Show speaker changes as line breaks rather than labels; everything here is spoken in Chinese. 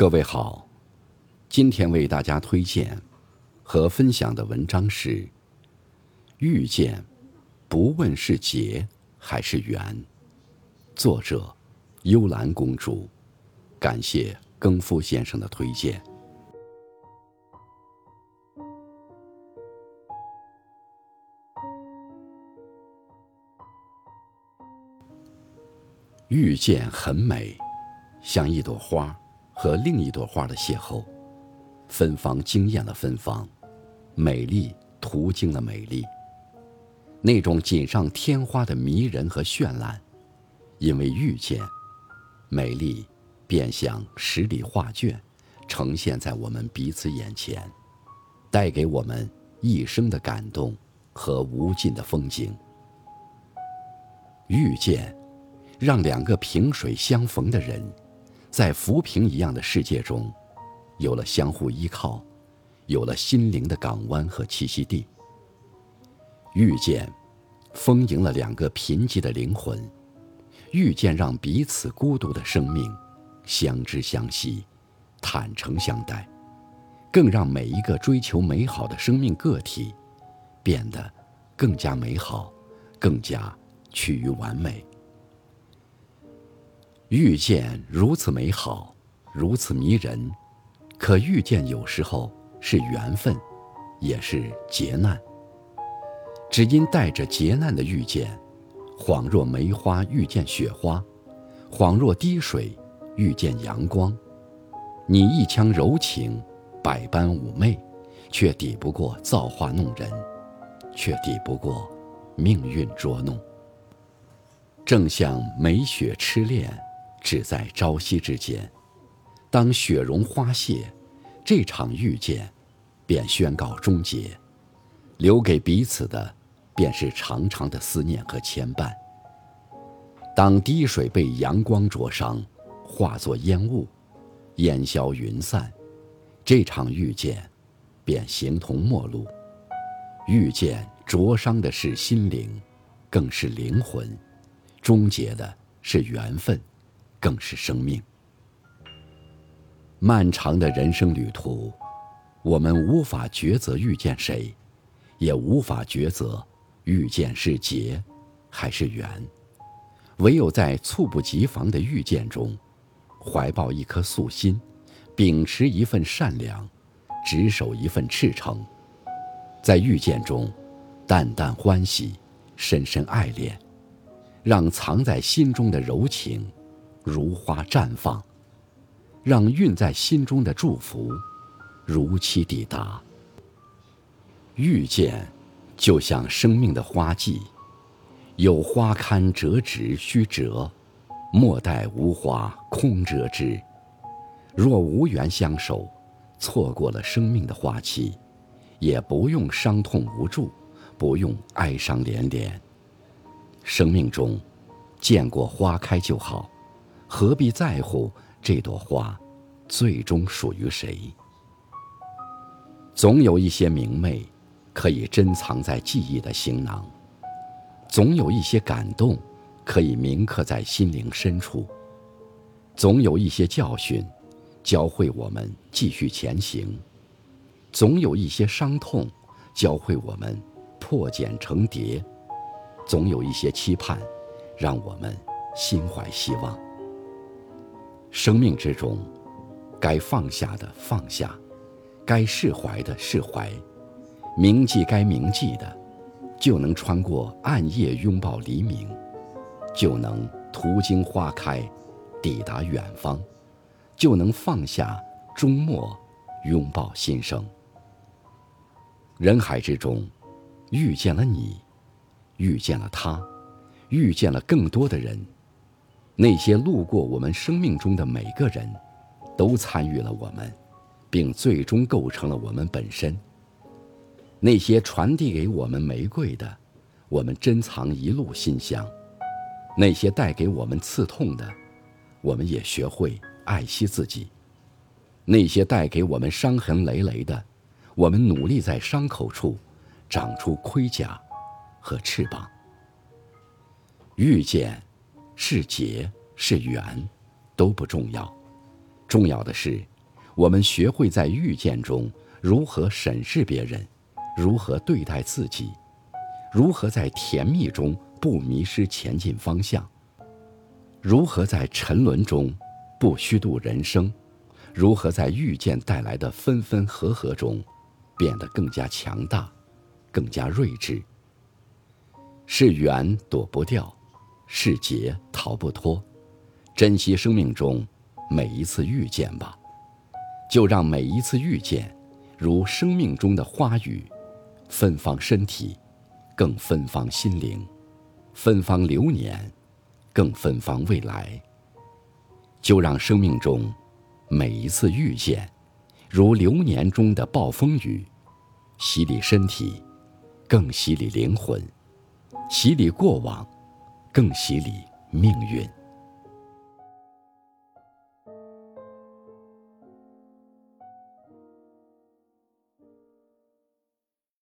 各位好，今天为大家推荐和分享的文章是《遇见》，不问是劫还是缘。作者：幽兰公主。感谢更夫先生的推荐。遇见很美，像一朵花和另一朵花的邂逅，芬芳惊艳了芬芳，美丽途经了美丽。那种锦上添花的迷人和绚烂，因为遇见，美丽便像十里画卷，呈现在我们彼此眼前，带给我们一生的感动和无尽的风景。遇见。让两个萍水相逢的人，在浮萍一样的世界中，有了相互依靠，有了心灵的港湾和栖息地。遇见，丰盈了两个贫瘠的灵魂；遇见，让彼此孤独的生命相知相惜，坦诚相待，更让每一个追求美好的生命个体变得更加美好，更加趋于完美。遇见如此美好，如此迷人，可遇见有时候是缘分，也是劫难。只因带着劫难的遇见，恍若梅花遇见雪花，恍若滴水遇见阳光。你一腔柔情，百般妩媚，却抵不过造化弄人，却抵不过命运捉弄。正像梅雪痴恋。只在朝夕之间，当雪融花谢，这场遇见便宣告终结，留给彼此的便是长长的思念和牵绊。当滴水被阳光灼伤，化作烟雾，烟消云散，这场遇见便形同陌路。遇见灼伤的是心灵，更是灵魂；终结的是缘分。更是生命。漫长的人生旅途，我们无法抉择遇见谁，也无法抉择遇见是劫还是缘。唯有在猝不及防的遇见中，怀抱一颗素心，秉持一份善良，执守一份赤诚，在遇见中，淡淡欢喜，深深爱恋，让藏在心中的柔情。如花绽放，让蕴在心中的祝福如期抵达。遇见，就像生命的花季，有花堪折直须折，莫待无花空折枝。若无缘相守，错过了生命的花期，也不用伤痛无助，不用哀伤连连。生命中，见过花开就好。何必在乎这朵花最终属于谁？总有一些明媚可以珍藏在记忆的行囊，总有一些感动可以铭刻在心灵深处，总有一些教训教会我们继续前行，总有一些伤痛教会我们破茧成蝶，总有一些期盼让我们心怀希望。生命之中，该放下的放下，该释怀的释怀，铭记该铭记的，就能穿过暗夜拥抱黎明，就能途经花开，抵达远方，就能放下终末，拥抱新生。人海之中，遇见了你，遇见了他，遇见了更多的人。那些路过我们生命中的每个人，都参与了我们，并最终构成了我们本身。那些传递给我们玫瑰的，我们珍藏一路馨香；那些带给我们刺痛的，我们也学会爱惜自己；那些带给我们伤痕累累的，我们努力在伤口处长出盔甲和翅膀。遇见。是劫是缘，都不重要，重要的是，我们学会在遇见中如何审视别人，如何对待自己，如何在甜蜜中不迷失前进方向，如何在沉沦中不虚度人生，如何在遇见带来的分分合合中变得更加强大，更加睿智。是缘躲不掉，是劫逃不脱。珍惜生命中每一次遇见吧，就让每一次遇见，如生命中的花语，芬芳身体，更芬芳心灵，芬芳流年，更芬芳未来。就让生命中每一次遇见，如流年中的暴风雨，洗礼身体，更洗礼灵魂。洗礼过往，更洗礼命运。